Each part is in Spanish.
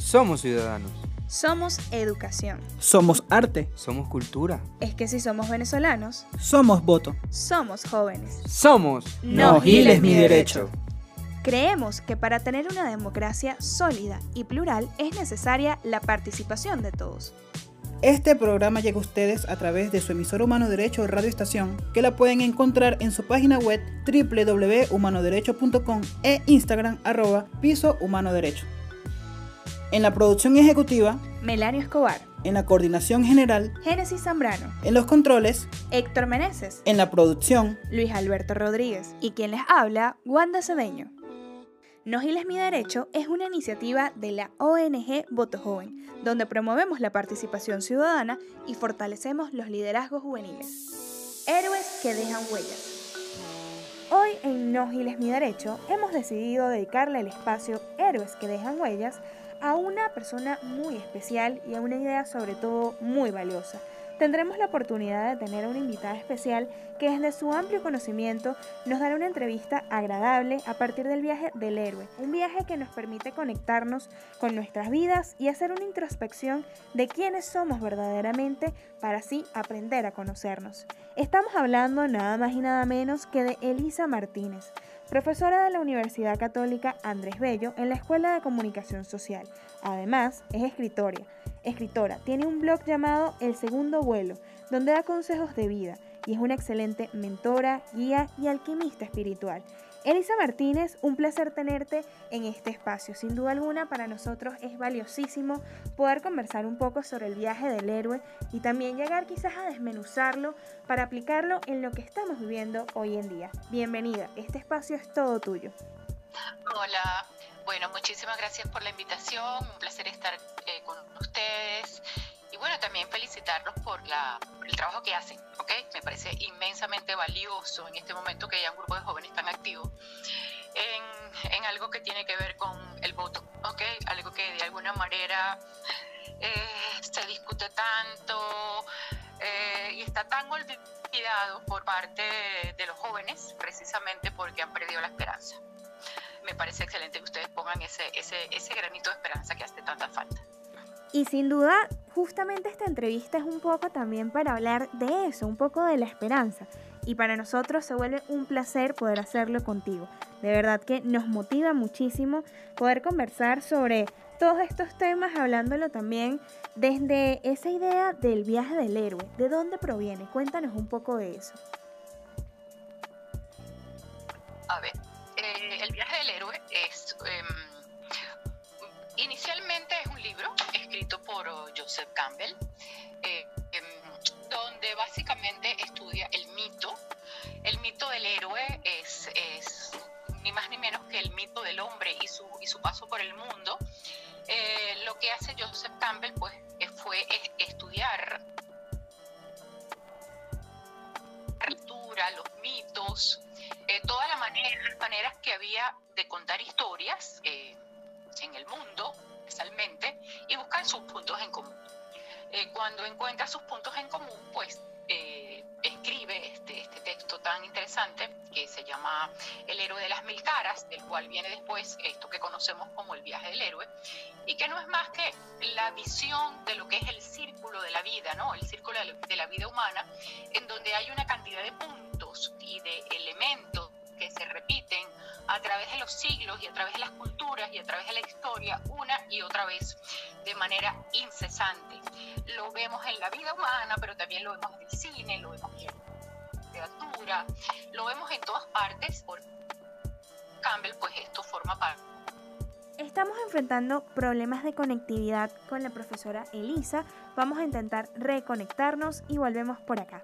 Somos ciudadanos. Somos educación. Somos arte. Somos cultura. Es que si somos venezolanos, Somos voto. somos jóvenes. Somos. No giles mi derecho. Creemos que para tener una democracia sólida y plural es necesaria la participación de todos. Este programa llega a ustedes a través de su emisor Humano Derecho Radio Estación, que la pueden encontrar en su página web www.humanoderecho.com e Instagram arroba piso humano derecho. En la producción ejecutiva, Melanio Escobar, en la coordinación general, Génesis Zambrano, en los controles, Héctor Meneses, en la producción, Luis Alberto Rodríguez y quien les habla, Wanda Cedeño. No Giles Mi Derecho es una iniciativa de la ONG Voto Joven, donde promovemos la participación ciudadana y fortalecemos los liderazgos juveniles. Héroes que dejan huellas. Hoy en No Giles Mi Derecho hemos decidido dedicarle el espacio Héroes que dejan huellas a una persona muy especial y a una idea sobre todo muy valiosa. Tendremos la oportunidad de tener a una invitada especial que desde su amplio conocimiento nos dará una entrevista agradable a partir del viaje del héroe, un viaje que nos permite conectarnos con nuestras vidas y hacer una introspección de quiénes somos verdaderamente para así aprender a conocernos. Estamos hablando nada más y nada menos que de Elisa Martínez, profesora de la Universidad Católica Andrés Bello en la Escuela de Comunicación Social. Además, es escritora. Escritora, tiene un blog llamado El Segundo Vuelo, donde da consejos de vida y es una excelente mentora, guía y alquimista espiritual. Elisa Martínez, un placer tenerte en este espacio. Sin duda alguna, para nosotros es valiosísimo poder conversar un poco sobre el viaje del héroe y también llegar quizás a desmenuzarlo para aplicarlo en lo que estamos viviendo hoy en día. Bienvenida, este espacio es todo tuyo. Hola, bueno, muchísimas gracias por la invitación, un placer estar eh, con ustedes bueno, también felicitarlos por, la, por el trabajo que hacen, ¿ok? Me parece inmensamente valioso en este momento que haya un grupo de jóvenes tan activos en, en algo que tiene que ver con el voto, ¿ok? Algo que de alguna manera eh, se discute tanto eh, y está tan olvidado por parte de los jóvenes precisamente porque han perdido la esperanza. Me parece excelente que ustedes pongan ese, ese, ese granito de esperanza que hace tanta falta. Y sin duda, justamente esta entrevista es un poco también para hablar de eso, un poco de la esperanza. Y para nosotros se vuelve un placer poder hacerlo contigo. De verdad que nos motiva muchísimo poder conversar sobre todos estos temas, hablándolo también desde esa idea del viaje del héroe. ¿De dónde proviene? Cuéntanos un poco de eso. A ver, eh, el viaje del héroe es... em, por oh, Joseph Campbell, eh, em, donde básicamente estudia el mito. El mito del héroe es, ni más ni menos que el mito del hombre y su, y su paso por el mundo. Eh, lo que hace Joseph Campbell pues, fue es- estudiar cultura, los mitos, eh, todas las maneras, maneras que había de contar historias eh, en el mundo, y buscar sus puntos en común. Eh, cuando encuentra sus puntos en común, pues eh, escribe este, este texto tan interesante que se llama El héroe de las mil caras, del cual viene después esto que conocemos como el viaje del héroe, y que no es más que la visión de lo que es el círculo de la vida, ¿no? El círculo de la vida humana, en donde hay una cantidad de puntos y de elementos que se repiten a través de los siglos y a través de las culturas y a través de la historia una y otra vez de manera incesante. Lo vemos en la vida humana, pero también lo vemos en el cine, lo vemos en la literatura, lo vemos en todas partes. Por Campbell, pues esto forma parte Estamos enfrentando problemas de conectividad con la profesora Elisa. Vamos a intentar reconectarnos y volvemos por acá.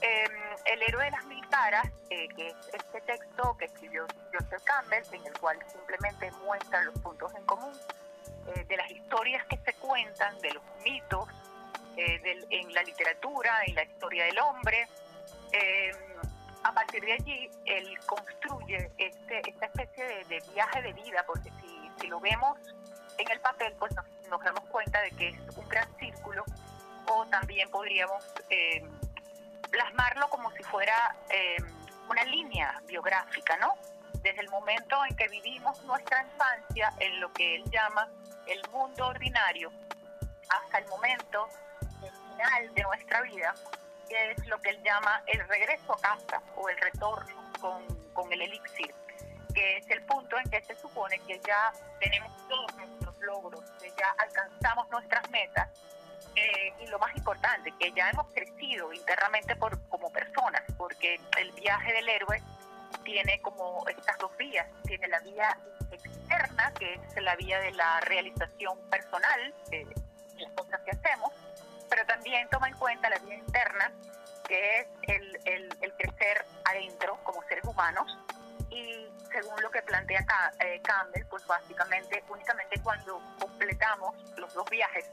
Eh, el héroe de las mil caras, eh, que es este texto que escribió Joseph Campbell, en el cual simplemente muestra los puntos en común eh, de las historias que se cuentan, de los mitos, eh, del- en la literatura, en la historia del hombre. Eh, a partir de allí, él construye este, esta especie de, de viaje de vida, porque si, si lo vemos en el papel, pues nos, nos damos cuenta de que es un gran círculo, o también podríamos... plasmarlo como si fuera eh, una línea biográfica, ¿no? desde el momento en que vivimos nuestra infancia en lo que él llama el mundo ordinario, hasta el momento final de nuestra vida, que es lo que él llama el regreso a casa o el retorno con, con el elixir, que es el punto en que se supone que ya tenemos todos nuestros logros, que ya alcanzamos nuestras metas eh, y lo más importante, que ya hemos crecido internamente por, como personas, porque el viaje del héroe tiene como estas dos vías, tiene la vía externa, que es la vía de la realización personal de las cosas que hacemos, pero también toma en cuenta la vía interna, que es el, el, crecer adentro como seres humanos, y según lo que plantea eh, Campbell, pues básicamente únicamente cuando completamos los dos viajes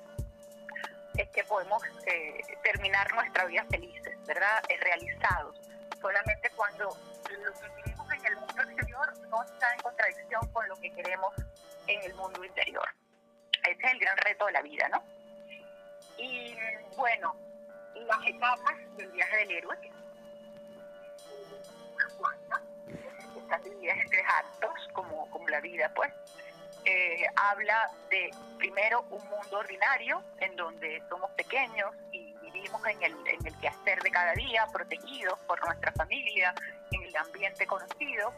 es que podemos eh, terminar nuestra vida felices, ¿verdad? Eh, realizados. Solamente cuando lo que queremos en el mundo exterior no está en contradicción con lo que queremos en el mundo interior. Ese es el gran reto de la vida, ¿no? Y bueno, las etapas del viaje del héroe, que están divididas en tres actos, como, como la vida, pues eh, habla de, primero, un mundo ordinario, en donde somos pequeños y vivimos en el, en el quehacer de cada día, protegidos por nuestra familia, en el ambiente conocido.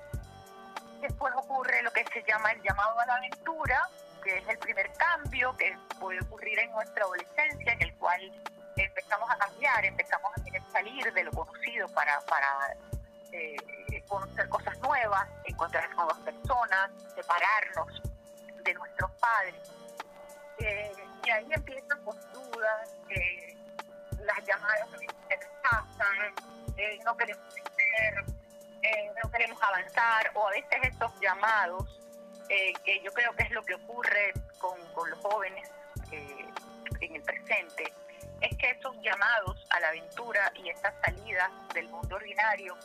Después ocurre lo que se llama el llamado a la aventura, que es el primer cambio que puede ocurrir en nuestra adolescencia, en el cual empezamos a cambiar, empezamos a querer salir de lo conocido para, para eh, conocer cosas nuevas, encontrar nuevas personas, separarnos de nuestros padres. Eh, y ahí empiezan con dudas, eh, las llamadas se rechazan, eh, no queremos crecer, no queremos avanzar, o a veces estos llamados, que yo creo que es lo que ocurre con, con los jóvenes en el presente, es que estos llamados a la aventura y esta salida del mundo ordinario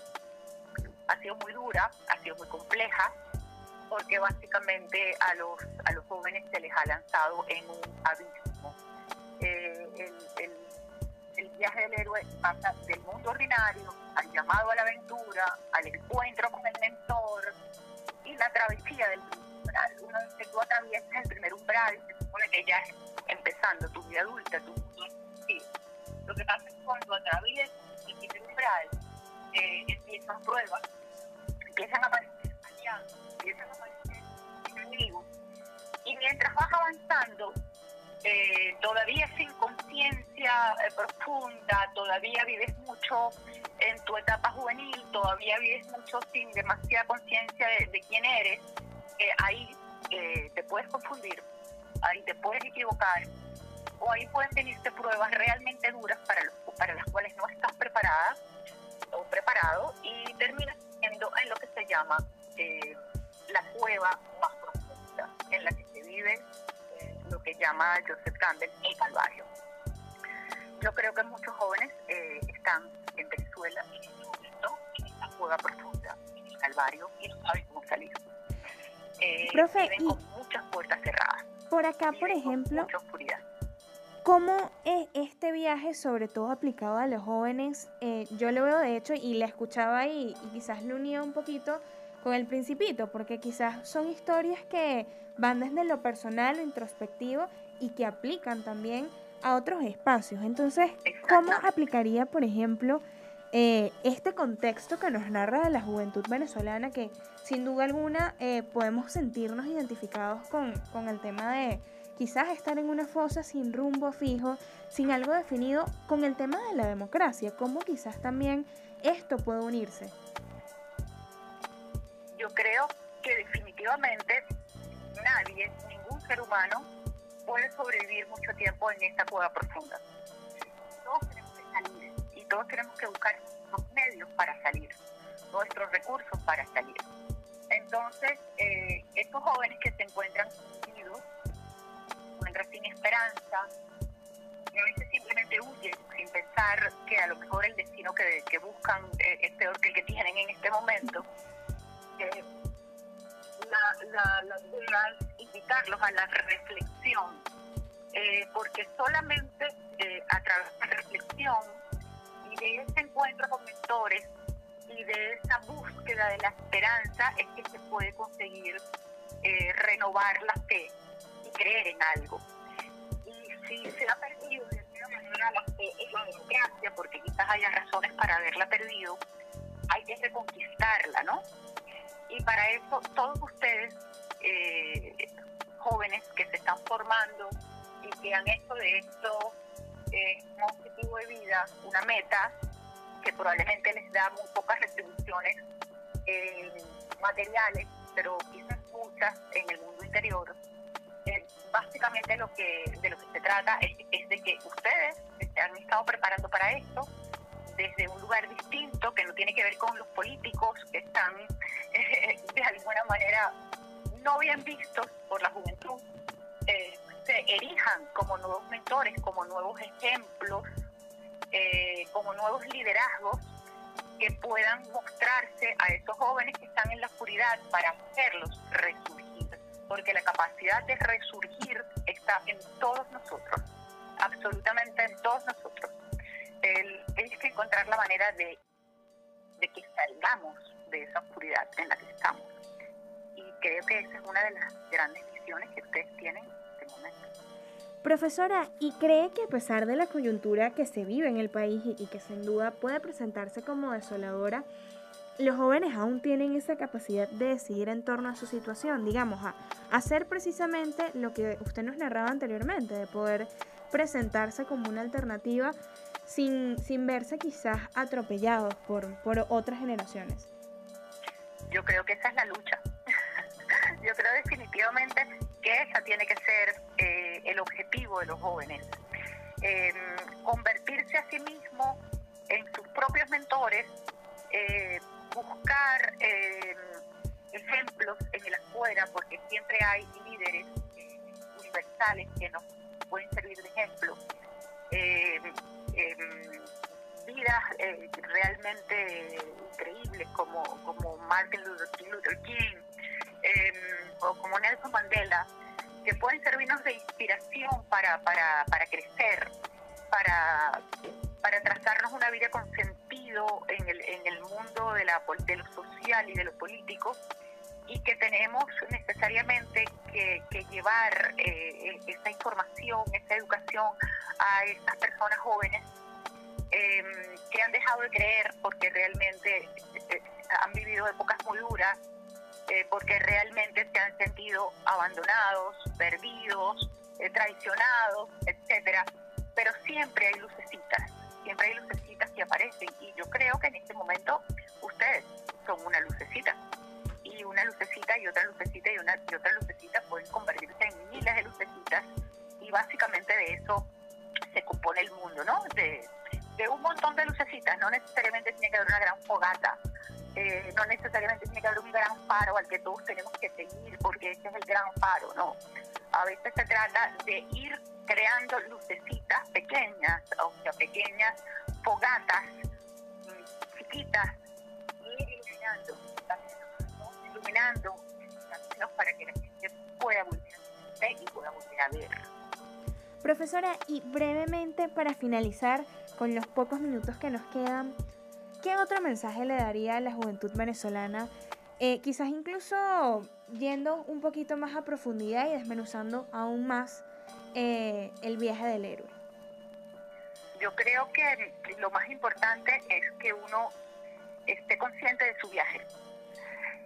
ha sido muy dura, ha sido muy compleja, porque básicamente a los, los jóvenes se les ha lanzado en un abismo. Eh, el, el, viaje del héroe pasa del mundo ordinario al llamado a la aventura, al encuentro con el mentor y la travesía del umbral. Una vez que tú atraviesas el primer umbral, se supone que ya empezando tu vida adulta, tu sí. Lo que pasa es cuando atraviesas el primer umbral, eh, empiezan pruebas, empiezan a aparecer mientras vas avanzando, eh, todavía sin conciencia eh, profunda, todavía vives mucho en tu etapa juvenil, todavía vives mucho sin demasiada conciencia de, quién eres, eh, ahí te puedes confundir, ahí te puedes equivocar, o ahí pueden venirte pruebas realmente duras para, para las cuales no estás preparada o preparado y terminas siendo en lo que se llama la cueva más profunda en la que vive lo que llama Joseph Campbell el Calvario. Yo creo que muchos jóvenes eh, están en Venezuela en este momento en esta cueva profunda, en el Calvario, y no saben cómo salir. Eh, Profe, viven con muchas puertas cerradas. Por acá, por ejemplo, mucha oscuridad. ¿Cómo es este viaje, sobre todo aplicado a los jóvenes? Eh, yo lo veo de hecho y la escuchaba y, y quizás lo unía un poquito con el principito, porque quizás son historias que van desde lo personal, lo introspectivo y que aplican también a otros espacios. Entonces, ¿cómo aplicaría, por ejemplo, eh, este contexto que nos narra de la juventud venezolana, que sin duda alguna eh, podemos sentirnos identificados con, con el tema de quizás estar en una fosa sin rumbo fijo, sin algo definido, con el tema de la democracia, cómo quizás también esto puede unirse? Yo creo que definitivamente nadie, ningún ser humano, puede sobrevivir mucho tiempo en esta cueva profunda. Todos tenemos que salir y todos tenemos que buscar los medios para salir, nuestros recursos para salir. Entonces, eh, estos jóvenes que se encuentran hundidos, se encuentran sin esperanza, a veces simplemente huyen sin pensar que a lo mejor el destino que, que buscan eh, es peor que el que tienen en este momento la, la, es invitarlos a la reflexión, eh, porque solamente eh, a través de la reflexión y de ese encuentro con mentores y de esa búsqueda de la esperanza es que se puede conseguir eh, renovar la fe y creer en algo. Y si se ha perdido de alguna manera la fe en la democracia, porque quizás haya razones para haberla perdido, hay que reconquistarla, ¿no? Y para eso todos ustedes, eh, jóvenes que se están formando y que han hecho de esto eh, un objetivo de vida, una meta, que probablemente les da muy pocas retribuciones eh, materiales, pero quizás muchas en el mundo interior. Eh, básicamente lo que de lo que se trata es, es de que ustedes se han estado preparando para esto desde un lugar distinto que no tiene que ver con los políticos que están de alguna manera no bien vistos por la juventud, eh, se erijan como nuevos mentores, como nuevos ejemplos, eh, como nuevos liderazgos que puedan mostrarse a esos jóvenes que están en la oscuridad para hacerlos resurgir, porque la capacidad de resurgir está en todos nosotros, absolutamente en todos nosotros. El, que encontrar la manera de, de que salgamos de esa oscuridad en la que estamos. Y creo que esa es una de las grandes visiones que ustedes tienen en este momento. Profesora, ¿y cree que a pesar de la coyuntura que se vive en el país y que sin duda puede presentarse como desoladora, los jóvenes aún tienen esa capacidad de decidir en torno a su situación, digamos, a hacer precisamente lo que usted nos narraba anteriormente, de poder presentarse como una alternativa sin, sin verse quizás atropellados por, por otras generaciones? Yo creo que esa es la lucha. Yo creo definitivamente que esa tiene que ser eh, el objetivo de los jóvenes. Eh, convertirse a sí mismo en sus propios mentores, eh, buscar ejemplos en el afuera, porque siempre hay líderes universales que nos pueden servir de ejemplo. Vidas realmente increíbles como, como Martin Luther King, o como Nelson Mandela, que pueden servirnos de inspiración para, para, para crecer, para, para trazarnos una vida con sentido en el, en el mundo de, la, de lo social y de lo político, y que tenemos necesariamente que, llevar eh, esa información, esa educación a estas personas jóvenes eh, que han dejado de creer porque realmente eh, han vivido épocas muy duras eh, porque realmente se han sentido abandonados, perdidos, eh, traicionados, etcétera. Pero siempre hay lucecitas, siempre hay lucecitas que aparecen y yo creo que en este momento ustedes son una lucecita una lucecita y otra lucecita y otra lucecita pueden convertirse en miles de lucecitas y básicamente de eso se compone el mundo, ¿no? De, un montón de lucecitas, no necesariamente tiene que haber una gran fogata, eh, no necesariamente tiene que haber un gran faro al que todos tenemos que seguir porque ese es el gran faro, no. A veces se trata de ir creando lucecitas pequeñas, o sea, pequeñas fogatas mm, chiquitas, ir iluminando, iluminando para que la gente pueda volver a y pueda volver a ver. Profesora, y brevemente para finalizar, con los pocos minutos que nos quedan, ¿qué otro mensaje le daría a la juventud venezolana? Eh, quizás incluso yendo un poquito más a profundidad y desmenuzando aún más eh, el viaje del héroe. Yo creo que lo más importante es que uno esté consciente de su viaje.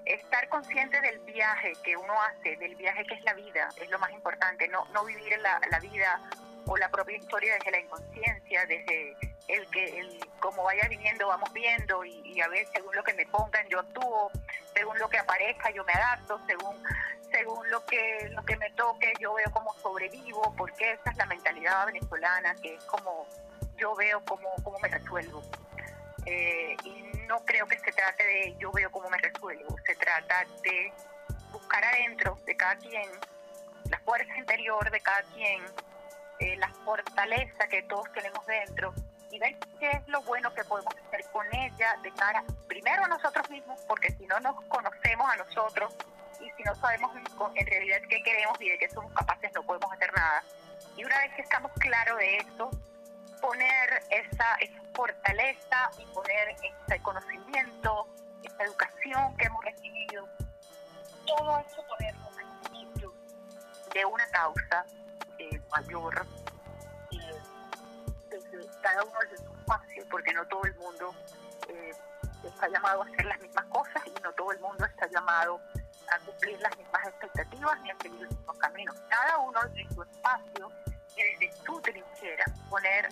Estar consciente del viaje que uno hace, del viaje que es la vida, es lo más importante. No, no vivir la, la vida o la propia historia desde la inconsciencia, desde el que el, como vaya viniendo vamos viendo y, a ver según lo que me pongan yo actúo, según lo que aparezca yo me adapto, según según lo que lo que me toque yo veo cómo sobrevivo, porque esa es la mentalidad venezolana, que es como yo veo cómo, cómo me resuelvo. Eh, y no creo que se trate de yo veo cómo me resuelvo, se trata de buscar adentro de cada quien, la fuerza interior de cada quien, eh, la fortaleza que todos tenemos dentro y ver qué es lo bueno que podemos hacer con ella de cara primero a nosotros mismos, porque si no nos conocemos a nosotros y si no sabemos en, realidad qué queremos y de qué somos capaces, no podemos hacer nada. Y una vez que estamos claros de eso, poner esa, esa fortaleza y poner ese conocimiento, esa educación que hemos recibido, todo eso ponerlo al servicio de una causa eh, mayor, eh, desde cada uno de su espacio, porque no todo el mundo eh, está llamado a hacer las mismas cosas y no todo el mundo está llamado a cumplir las mismas expectativas ni a seguir los mismos caminos. Cada uno de su espacio desde su trinchera poner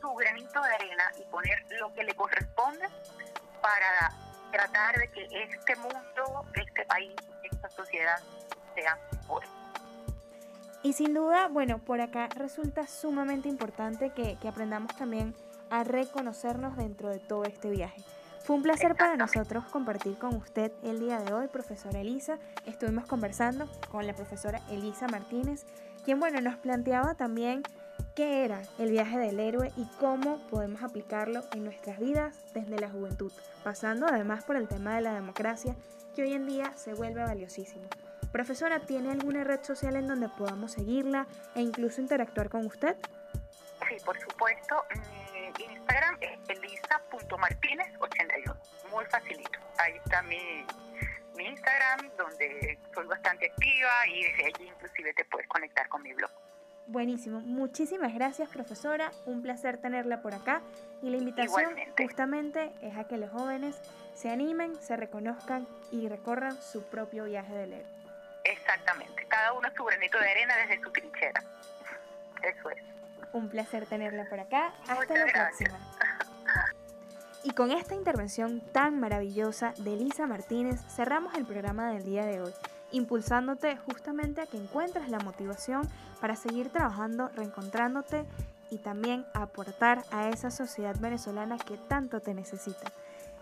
su granito de arena y poner lo que le corresponde para tratar de que este mundo, este país, esta sociedad sea mejor. Y sin duda, bueno, por acá resulta sumamente importante que aprendamos también a reconocernos dentro de todo este viaje. Fue un placer para nosotros compartir con usted el día de hoy, profesora Elisa. Estuvimos conversando con la profesora Elisa Martínez, quien bueno, nos planteaba también qué era el viaje del héroe y cómo podemos aplicarlo en nuestras vidas desde la juventud, pasando además por el tema de la democracia, que hoy en día se vuelve valiosísimo. Profesora, ¿tiene alguna red social en donde podamos seguirla e incluso interactuar con usted? Sí, por supuesto. Mi Instagram es elisa.martinez81. Muy facilito. Ahí está mi, mi Instagram, donde soy bastante activa y desde allí inclusive te puedes conectar con mi blog. Buenísimo. Muchísimas gracias, profesora. Un placer tenerla por acá. Y la invitación Igualmente. justamente es a que los jóvenes se animen, se reconozcan y recorran su propio viaje del héroe. Exactamente. Cada uno su granito de arena desde su trinchera. Eso es. Un placer tenerla por acá. Hasta la gracias. próxima. Y con esta intervención tan maravillosa de Lisa Martínez cerramos el programa del día de hoy, impulsándote justamente a que encuentres la motivación para seguir trabajando, reencontrándote y también aportar a esa sociedad venezolana que tanto te necesita.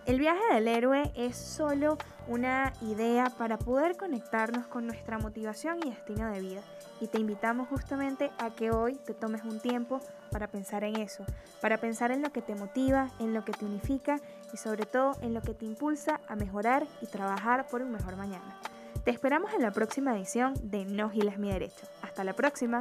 El viaje del héroe es solo una idea para poder conectarnos con nuestra motivación y destino de vida. Y te invitamos justamente a que hoy te tomes un tiempo para pensar en eso, para pensar en lo que te motiva, en lo que te unifica y sobre todo en lo que te impulsa a mejorar y trabajar por un mejor mañana. Te esperamos en la próxima edición de No Giles Mi Derecho. Hasta la próxima.